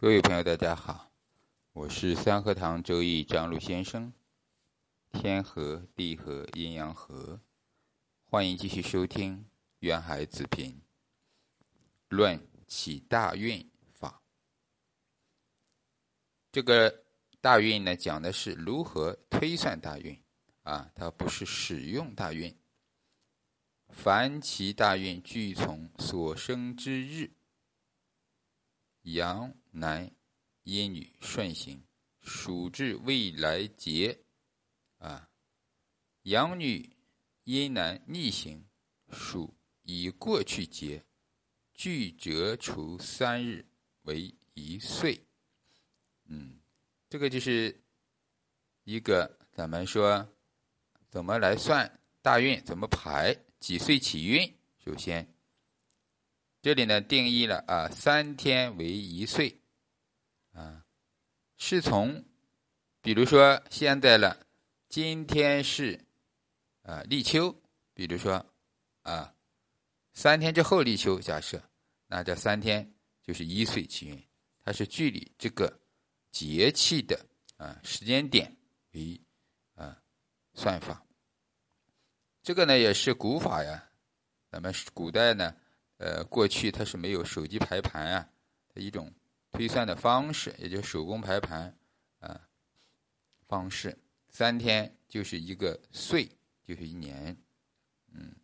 各位朋友，大家好，我是三合堂周易张璐先生。天和地和阴阳和，欢迎继续收听《渊海子平论起大运法》。这个大运呢，讲的是如何推算大运啊，它不是使用大运。凡其大运俱从所生之日。阳男阴女顺行，属至未来节，啊，阳女阴男逆行，属已过去节，俱折除三日为一岁。嗯，这个就是一个咱们说怎么来算大运，怎么排几岁起运，首先。这里呢，定义了啊，三天为一岁，啊，是从，比如说现在了，今天是啊立秋，比如说啊，三天之后立秋，假设那这三天就是一岁起运，它是距离这个节气的啊时间点为啊算法。这个呢也是古法呀，咱们古代呢。呃，过去它是没有手机排盘啊，的一种推算的方式，也就是手工排盘啊方式。三天就是一个岁，就是一年，嗯，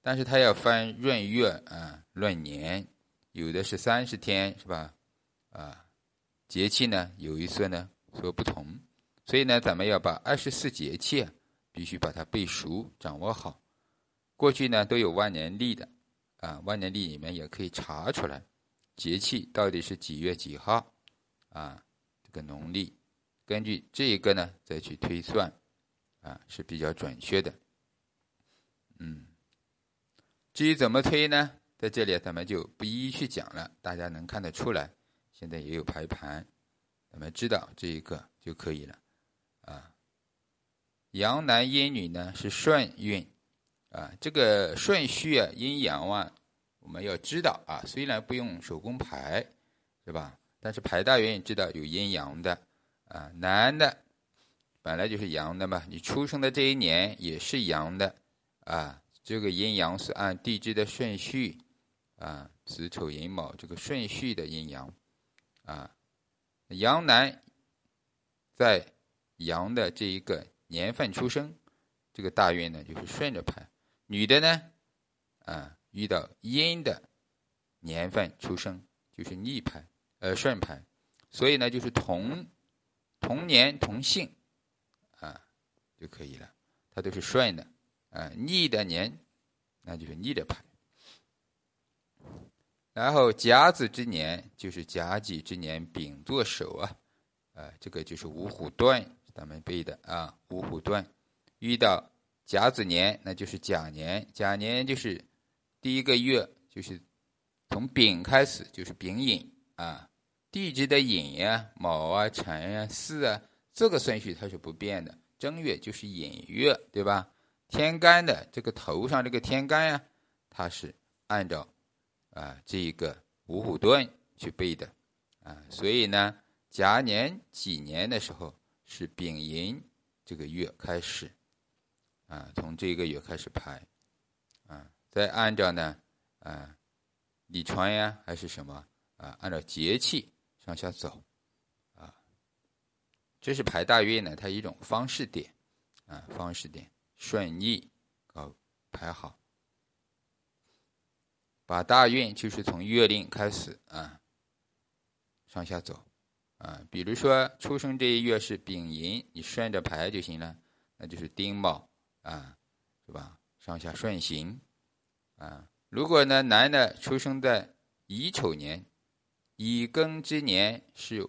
但是它要分闰月啊、闰年，有的是三十天，是吧？啊，节气呢有一些呢所不同，所以呢，咱们要把二十四节气必须把它背熟、掌握好。过去呢都有万年历的。啊，万年历里面也可以查出来，节气到底是几月几号，啊，这个农历，根据这一个呢再去推算，啊是比较准确的。嗯，至于怎么推呢，在这里咱们就不一一去讲了，大家能看得出来，现在也有排盘，咱们知道这一个就可以了。啊，阳男阴女呢是顺运。啊，这个顺序啊，阴阳啊，我们要知道啊。虽然不用手工排，是吧？但是排大运知道有阴阳的啊。男的本来就是阳的嘛，你出生的这一年也是阳的啊。这个阴阳是按地支的顺序啊，子丑寅卯这个顺序的阴阳啊。阳男在阳的这一个年份出生，这个大运呢就是顺着排。女的呢，啊，遇到阴的年份出生就是逆排，呃，顺排，所以呢，就是同同年同姓，啊，就可以了，它都是顺的，啊，逆的年，那就是逆的排。然后甲子之年就是甲己之年丙做首啊，啊，这个就是五虎断，咱们背的啊，五虎断，遇到。甲子年，那就是甲年。甲年就是第一个月，就是从丙开始，就是丙寅啊。地支的寅呀、卯啊、辰呀、巳啊，这个顺序它是不变的。正月就是寅月，对吧？天干的这个头上这个天干呀，它是按照啊这个五虎遁去背的啊。所以呢，甲年几年的时候是丙寅这个月开始。啊，从这个月开始排，再按照呢，啊，立春呀，还是什么啊？按照节气上下走，啊，这是排大运呢，它一种方式点，啊，方式点顺逆搞排好，把大运就是从月令开始啊，上下走，啊，比如说出生这一月是丙寅，你顺着排就行了，那就是丁卯。啊，是吧？上下顺行，啊，如果呢，男的出生在乙丑年，乙庚之年是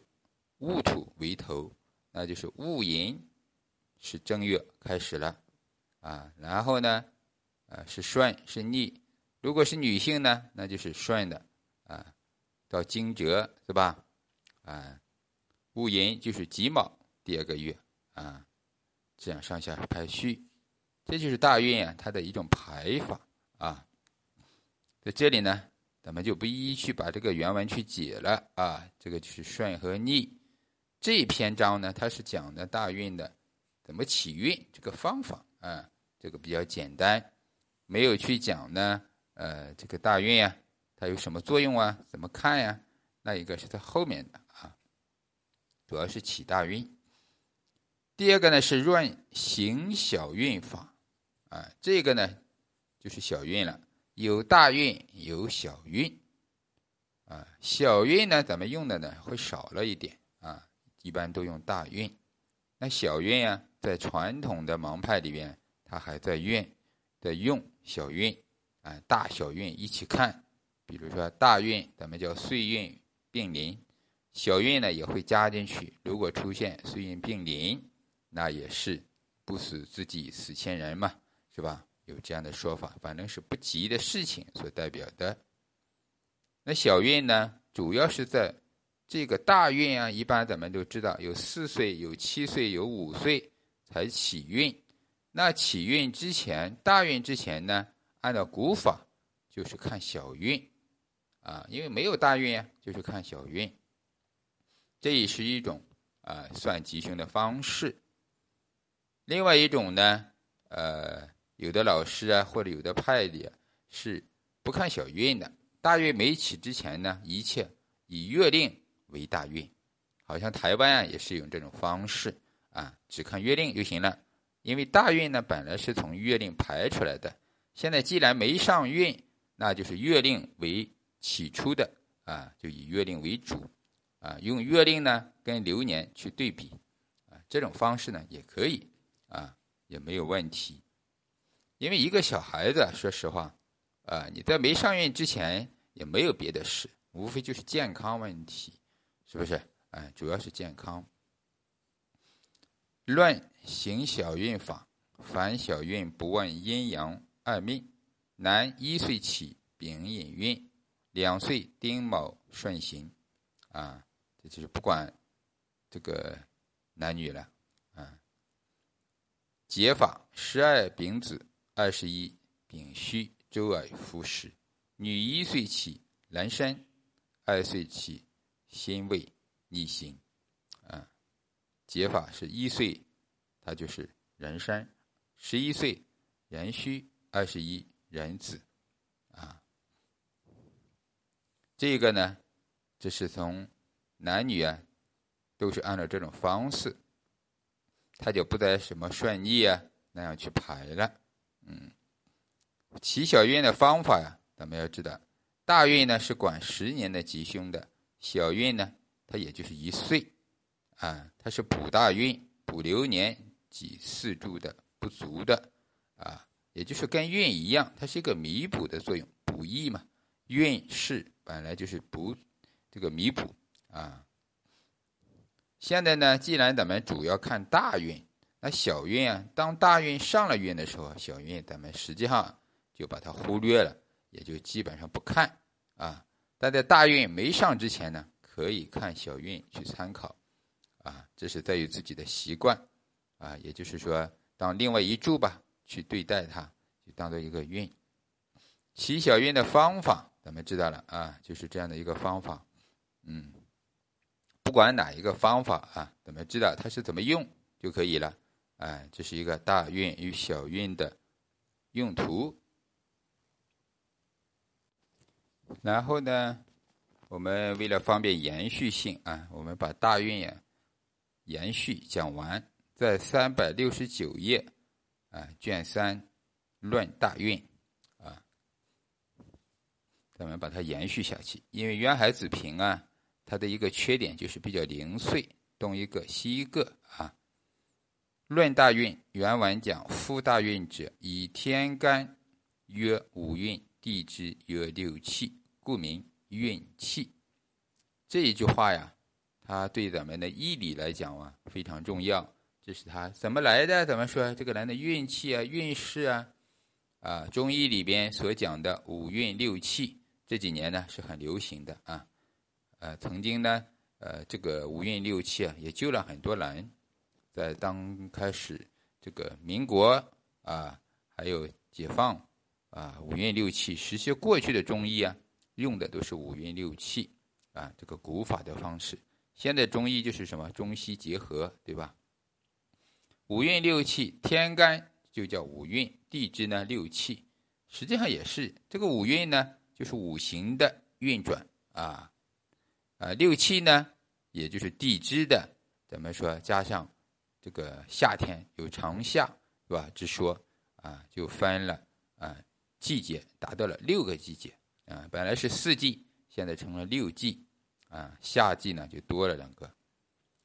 戊土为头，那就是戊寅是正月开始了，啊，然后呢，啊是顺是逆，如果是女性呢，那就是顺的，啊，到惊蛰是吧？啊，戊寅就是己卯第二个月，啊，这样上下排序。这就是大运啊，它的一种排法啊。在这里呢，咱们就不一一去把这个原文去解了啊。这个就是顺和逆这篇章呢，它是讲的大运的怎么起运这个方法啊，这个比较简单，没有去讲呢。呃，这个大运啊，它有什么作用啊？怎么看呀？那一个是在后面的啊，主要是起大运。第二个呢是润行小运法啊，这个呢就是小运了，有大运有小运啊。小运呢，咱们用的呢会少了一点啊，一般都用大运。那小运啊，在传统的盲派里边，它还在运，在用小运。啊，大小运一起看，比如说大运咱们叫岁运并临，小运呢也会加进去。如果出现岁运并临，那也是不死自己死千人嘛，是吧？有这样的说法，反正是不吉的事情所代表的。那小运呢，主要是在这个大运啊，一般咱们都知道有四岁、有七岁、有五岁才起运。那起运之前，大运之前呢？按照古法，就是看小运，啊，因为没有大运呀，就是看小运。这也是一种啊算吉凶的方式。另外一种呢，呃，有的老师啊，或者有的派里是不看小运的，大运没起之前呢，一切以月令为大运。好像台湾啊也是用这种方式啊，只看月令就行了，因为大运呢本来是从月令排出来的。现在既然没上运，那就是月令为起初的啊，就以月令为主啊，用月令呢跟流年去对比啊，这种方式呢也可以啊，也没有问题。因为一个小孩子，说实话啊，你在没上运之前也没有别的事，无非就是健康问题，是不是？哎，主要是健康。论行小运法，凡小运不问阴阳。二命，男一岁起丙寅运，两岁丁卯顺行，啊，这就是不管这个男女了，啊。解法：十二丙子，二十一丙戌，周而复始。女一岁起壬申，二岁起辛未逆行，啊。解法是一岁，它就是壬申；十一岁壬戌。二十一人子，啊，这个呢，这是从男女啊，都是按照这种方式，他就不再什么顺逆啊那样去排了，嗯，起小运的方法呀，咱们要知道，大运呢是管十年的吉凶的，小运呢它也就是一岁，啊，它是补大运、补流年及四柱的不足的，啊。也就是跟运一样，它是一个弥补的作用，补益嘛。运势本来就是补这个弥补啊。现在呢，既然咱们主要看大运，那小运啊，当大运上了运的时候，小运咱们实际上就把它忽略了，也就基本上不看啊。但在大运没上之前呢，可以看小运去参考啊。这是在于自己的习惯啊，也就是说，当另外一柱吧。去对待它，就当做一个运，起小运的方法，咱们知道了啊，就是这样的一个方法，嗯，不管哪一个方法啊，咱们知道它是怎么用就可以了，哎，这是一个大运与小运的用途。然后呢，我们为了方便延续性啊，我们把大运呀延续讲完，在三百六十九页。啊，卷三论大运啊，咱们把它延续下去。因为渊海子平啊，它的一个缺点就是比较零碎，东一个西一个啊。论大运原文讲：夫大运者，以天干曰五运，地支曰六气，故名运气。这一句话呀，它对咱们的义理来讲啊，非常重要。这是它怎么来的？怎么说这个人的运气啊、运势啊？啊，中医里边所讲的五运六气，这几年呢是很流行的啊。呃，曾经呢，呃，这个五运六气啊，也救了很多人。在刚开始这个民国啊，还有解放啊，五运六气时期过去的中医啊，用的都是五运六气啊，这个古法的方式。现在中医就是什么中西结合，对吧？五运六气，天干就叫五运，地支呢六气，实际上也是这个五运呢，就是五行的运转啊啊，六气呢，也就是地支的，怎么说？加上这个夏天有长夏，是吧？之说啊，就分了啊，季节达到了六个季节。啊，本来是四季，现在成了六季，啊，夏季呢就多了两个，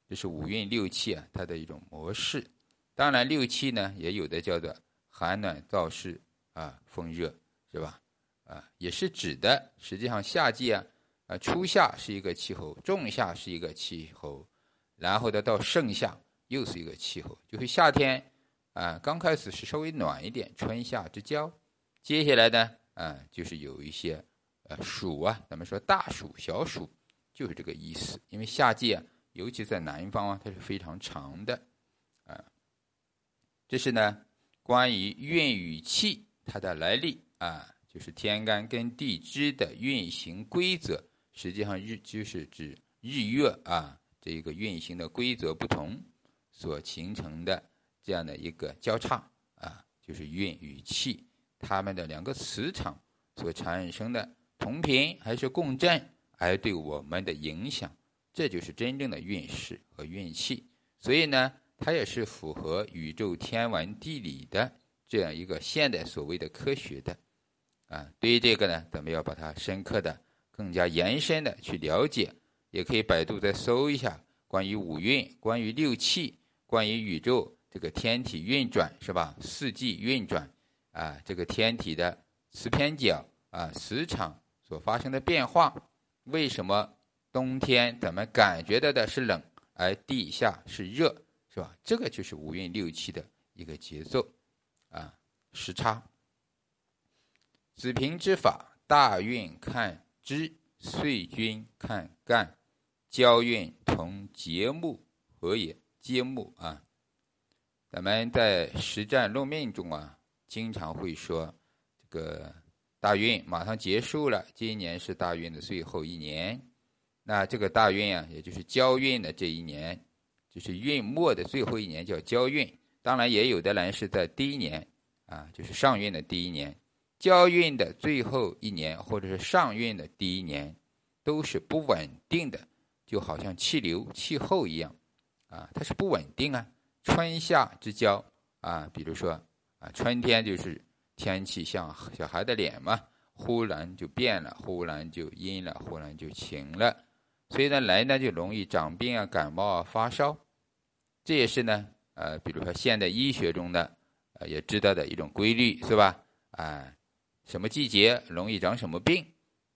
这是五运六气啊，它的一种模式。当然，六气呢也有的叫做寒暖燥湿啊，风热是吧？啊，也是指的。实际上，夏季啊，啊，初夏是一个气候，仲夏是一个气候，然后呢到盛夏又是一个气候。就是夏天啊，刚开始是稍微暖一点，春夏之交，接下来呢，啊，就是有一些。呃，暑啊，咱们说大暑、小暑，就是这个意思。因为夏季啊，尤其在南方啊，它是非常长的，啊，这是呢关于运与气它的来历啊，就是天干跟地支的运行规则。实际上日就是指日月啊，这个运行的规则不同所形成的这样的一个交叉啊，就是运与气它们的两个磁场所产生的。同频还是共振，而对我们的影响，这就是真正的运势和运气。所以呢，它也是符合宇宙天文地理的这样一个现代所谓的科学的。啊，对于这个呢，咱们要把它深刻的、更加延伸的去了解。也可以百度再搜一下关于五运、关于六气、关于宇宙这个天体运转，是吧？四季运转啊，这个天体的磁偏角啊，磁场。所发生的变化，为什么冬天咱们感觉到的是冷，而地下是热，是吧？这个就是五运六气的一个节奏，啊，时差。子平之法，大运看支，岁君看干，交运同节木合也。揭幕啊，咱们在实战论命中啊，经常会说这个。大运马上结束了，今年是大运的最后一年。那这个大运啊，也就是交运的这一年，就是运末的最后一年，叫交运。当然，也有的人是在第一年啊，就是上运的第一年。交运的最后一年，或者是上运的第一年，都是不稳定的，就好像气流、气候一样啊，它是不稳定啊。春夏之交啊，比如说啊，春天就是。天气像小孩的脸嘛，忽然就变了，忽然就阴了，忽然就晴了，所以呢，来呢就容易长病啊、感冒啊、发烧，这也是呢，呃，比如说现代医学中的，呃，也知道的一种规律，是吧？啊，什么季节容易长什么病，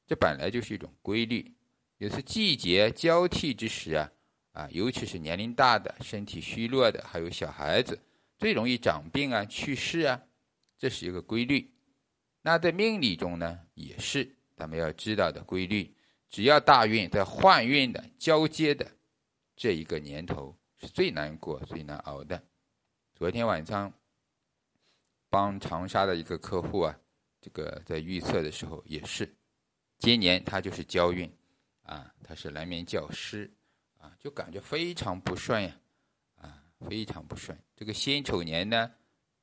这本来就是一种规律。也是季节交替之时啊，啊，尤其是年龄大的、身体虚弱的，还有小孩子，最容易长病啊、去世啊。这是一个规律，那在命理中呢，也是咱们要知道的规律。只要大运在换运的交接的这一个年头，是最难过、最难熬的。昨天晚上帮长沙的一个客户啊，这个在预测的时候也是，今年他就是交运啊，他是来名教师啊，就感觉非常不顺呀，啊，非常不顺。这个辛丑年呢，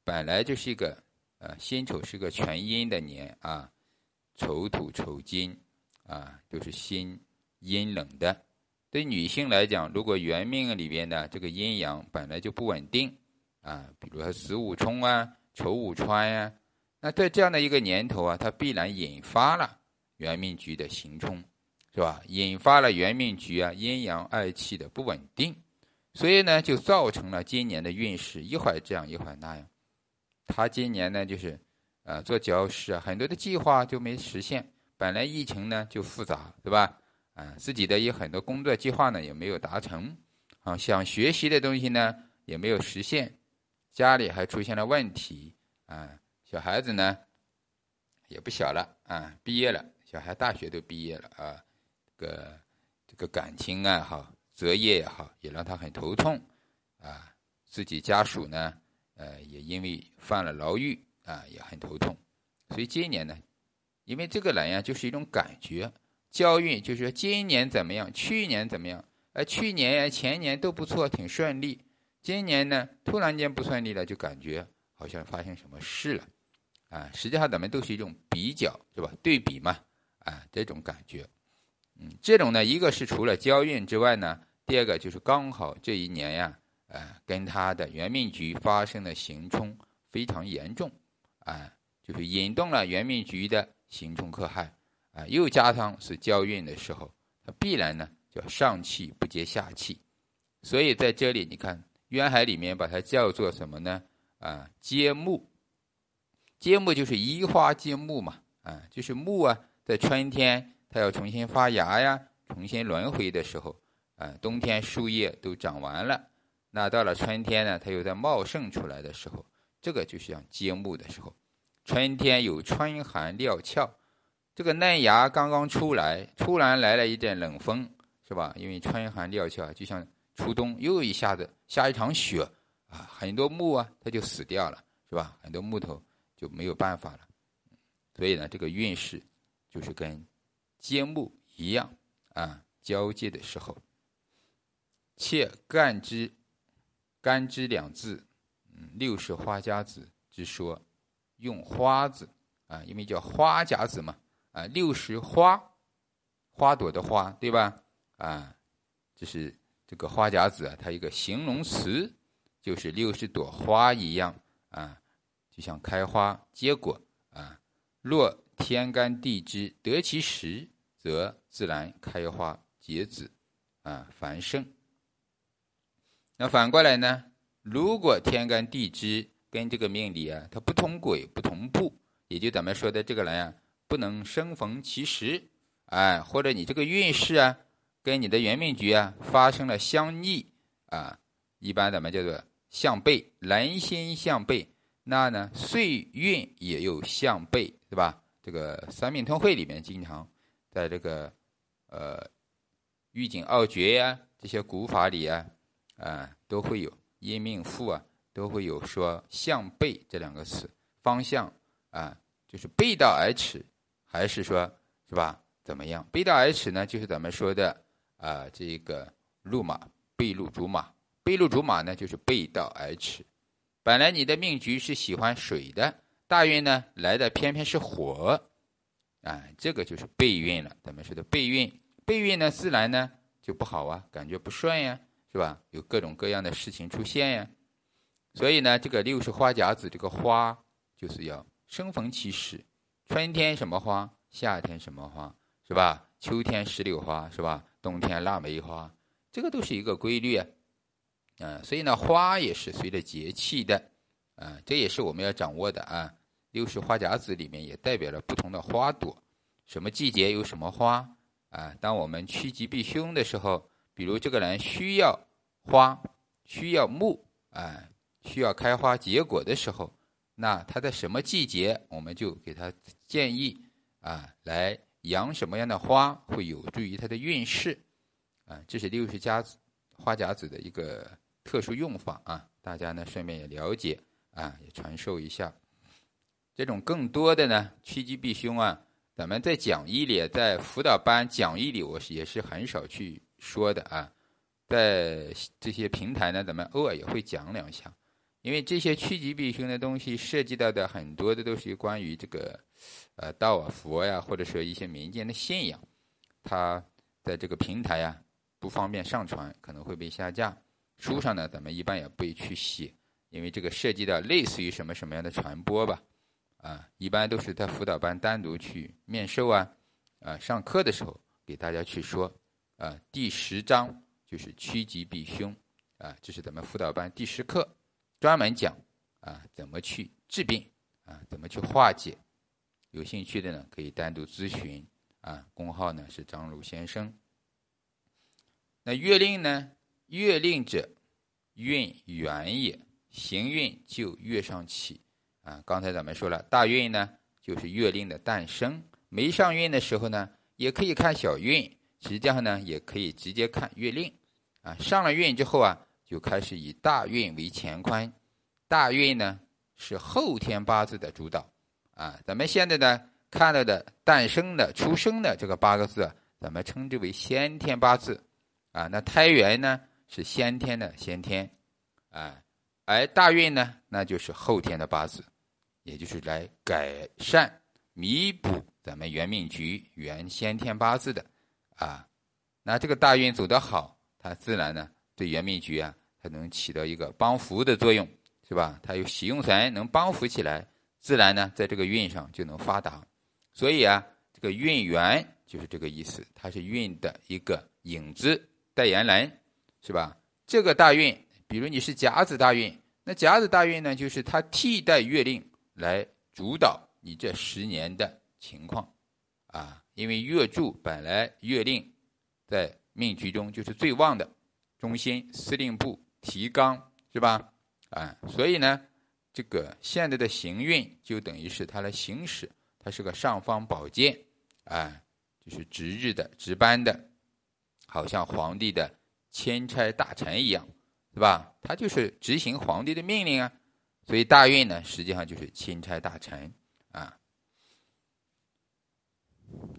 本来就是一个。呃，辛丑是个全阴的年啊，丑土丑金啊，都是辛阴冷的。对女性来讲，如果元命里边的这个阴阳本来就不稳定啊，比如说子午冲啊、丑午穿呀，那在这样的一个年头啊，它必然引发了元命局的行冲，是吧？引发了元命局啊阴阳二气的不稳定，所以呢，就造成了今年的运势一会儿这样一会儿那样。他今年呢，就是，呃，做教师啊，很多的计划就没实现。本来疫情呢就复杂，对吧？啊，自己的有很多工作计划呢也没有达成，啊，想学习的东西呢也没有实现，家里还出现了问题，啊，小孩子呢也不小了，啊，毕业了，小孩大学都毕业了啊，个这个感情啊好，择业也好，也让他很头痛，啊，自己家属呢。呃，也因为犯了牢狱啊，也很头痛，所以今年呢，因为这个人呀，就是一种感觉。交运就是说今年怎么样，去年怎么样？呃，去年呀、前年都不错，挺顺利。今年呢，突然间不顺利了，就感觉好像发生什么事了。啊，实际上咱们都是一种比较，是吧？对比嘛，啊，这种感觉。这种呢，一个是除了交运之外呢，第二个就是刚好这一年呀，呃，跟他的元命局发生的刑冲非常严重，啊，就是引动了元命局的刑冲克害。啊，又加上是交运的时候，它必然呢叫上气不接下气，所以在这里你看渊海里面把它叫做什么呢？啊，接木，接木就是移花接木嘛，啊，就是木啊，在春天它要重新发芽呀，重新轮回的时候，啊，冬天树叶都长完了，那到了春天呢，它又在茂盛出来的时候，这个就像揭幕的时候，春天有春寒料峭。这个嫩芽刚刚出来，突然来了一阵冷风，是吧？因为春寒料峭，就像初冬又一下子下一场雪啊，很多木啊，它就死掉了，是吧？很多木头就没有办法了。所以呢，这个运势就是跟接木一样啊，交接的时候，切干支，干支两字，嗯，六是花甲子之说，用花字啊，因为叫花甲子嘛。啊，六十花，花朵的花，对吧？啊，这是这个花甲子啊，它一个形容词，就是六十朵花一样啊，就像开花结果啊。若天干地支得其时，则自然开花结籽啊，繁盛。那反过来呢？如果天干地支跟这个命理啊，它不同轨不同步，也就咱们说的这个人啊。不能生逢其时，哎，或者你这个运势啊，跟你的元命局啊发生了相逆啊，一般咱们叫做相背，人心相背，那呢岁运也有相背，对吧？这个三命通会里面经常在这个呃预警奥诀呀这些古法里啊啊都会有阴命赋啊都会有说向背这两个词，方向啊就是背道而驰。还是说，是吧？怎么样？背道而驰呢？就是咱们说的啊，这个路马背路逐马，背路逐马呢，就是背道而驰。本来你的命局是喜欢水的，大运呢来的偏偏是火，啊，这个就是备运了。咱们说的备运，备运呢自然呢就不好啊，感觉不顺呀，是吧？有各种各样的事情出现呀。所以呢，这个六十花甲子这个花就是要生逢其时。春天什么花？夏天什么花？是吧？秋天石榴花是吧？冬天腊梅花，这个都是一个规律啊。嗯，所以呢，花也是随着节气的，啊，这也是我们要掌握的啊。六十花甲子里面也代表了不同的花朵，什么季节有什么花啊？当我们趋吉避凶的时候，比如这个人需要花，需要木，啊，需要开花结果的时候。那他在什么季节，我们就给他建议啊，来养什么样的花会有助于他的运势啊？这是六十家子花甲子的一个特殊用法啊，大家呢顺便也了解啊，也传授一下。这种更多的呢趋吉避凶啊，咱们在讲义里，在辅导班讲义里，我也是很少去说的啊，在这些平台呢，咱们偶尔也会讲两下。因为这些趋吉避凶的东西涉及到的很多的都是关于这个，呃，道啊、佛呀，或者说一些民间的信仰，它在这个平台呀不方便上传，可能会被下架。书上呢，咱们一般也不会去写，因为这个涉及到类似于什么什么样的传播吧，啊，一般都是在辅导班单独去面授啊，啊，上课的时候给大家去说，啊，第十章就是趋吉避凶，啊，这是咱们辅导班第十课。专门讲啊，怎么去治病啊，怎么去化解？有兴趣的呢，可以单独咨询啊。工号呢是张鲁先生。那月令呢？月令者，运远也，行运就月上起啊。刚才咱们说了，大运呢就是月令的诞生。没上运的时候呢，也可以看小运，实际上呢也可以直接看月令啊。上了运之后啊。就开始以大运为乾坤，大运呢是后天八字的主导啊。咱们现在呢看到的诞生的、出生的这个八个字，咱们称之为先天八字啊。那胎元呢是先天的先天啊，而大运呢那就是后天的八字，也就是来改善、弥补咱们原命局原先天八字的啊。那这个大运走得好，它自然呢对原命局啊，它能起到一个帮扶的作用，是吧？它有喜用神能帮扶起来，自然呢在这个运上就能发达。所以啊，这个运元就是这个意思，它是运的一个影子代言人，是吧？这个大运，比如你是甲子大运，那甲子大运呢，就是它替代月令来主导你这十年的情况，啊，因为月柱本来月令在命局中就是最旺的中心司令部提纲，是吧？啊，所以呢，这个现在的行运就等于是它来行使。它是个尚方宝剑，啊，就是值日的、值班的，好像皇帝的钦差大臣一样，是吧？他就是执行皇帝的命令啊。所以大运呢，实际上就是钦差大臣啊。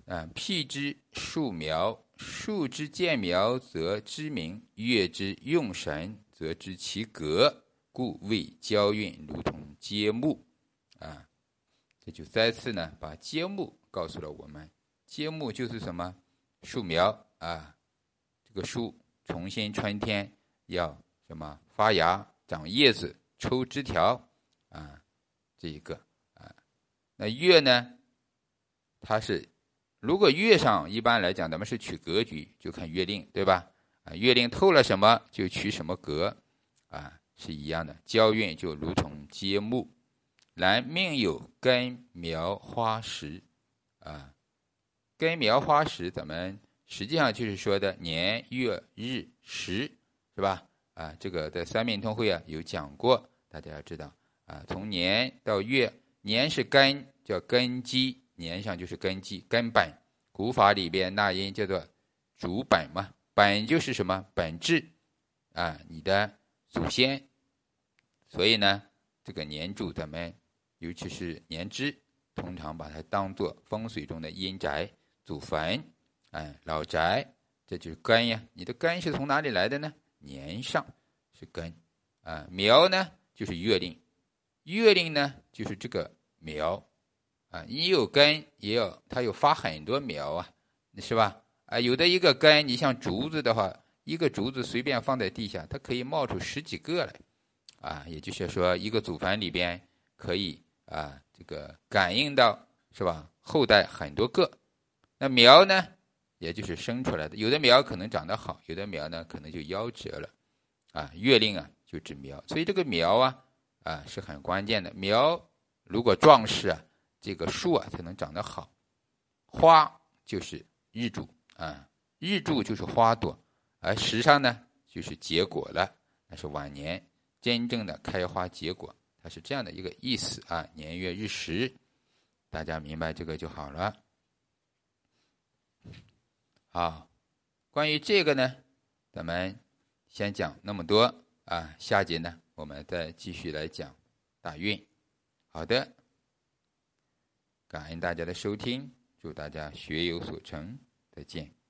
啊，辟之树苗，树之见苗则知名，月之用神则知其格，故谓交运如同揭木，啊。这就再次呢，把揭木告诉了我们。揭木就是什么？树苗啊，这个树重新春天要什么发芽、长叶子、抽枝条啊，这一个啊。那月呢？它是如果月上一般来讲，咱们是取格局，就看月令，对吧？啊，月令透了什么就取什么格啊，是一样的。交运就如同揭幕。然命有根苗花时，啊，根苗花时，咱们实际上就是说的年月日时，是吧？啊，这个在三命通会啊有讲过，大家要知道啊，从年到月，年是根，叫根基，年上就是根基根本。古法里边那音叫做主本嘛，本就是什么本质啊，你的祖先。所以呢，这个年柱咱们。尤其是年支，通常把它当做风水中的阴宅、祖坟，哎，老宅，这就是根呀。你的根是从哪里来的呢？年上是根，啊，苗呢就是月令，月令呢就是这个苗，啊，你有根也有，它有发很多苗啊，是吧？啊，有的一个根，你像竹子的话，一个竹子随便放在地下，它可以冒出十几个来，啊，也就是说，一个祖坟里边可以。啊，这个感应到是吧？后代很多个，那苗呢，也就是生出来的。有的苗可能长得好，有的苗呢可能就夭折了。啊，月令啊就指苗，所以这个苗啊啊是很关键的。苗如果壮实啊，这个树啊才能长得好。花就是日柱啊，日柱就是花朵，而时上呢就是结果了，那是晚年真正的开花结果。它是这样的一个意思啊，年月日时，大家明白这个就好了。好，关于这个呢，咱们先讲那么多啊，下节呢我们再继续来讲大运。好的，感恩大家的收听，祝大家学有所成，再见。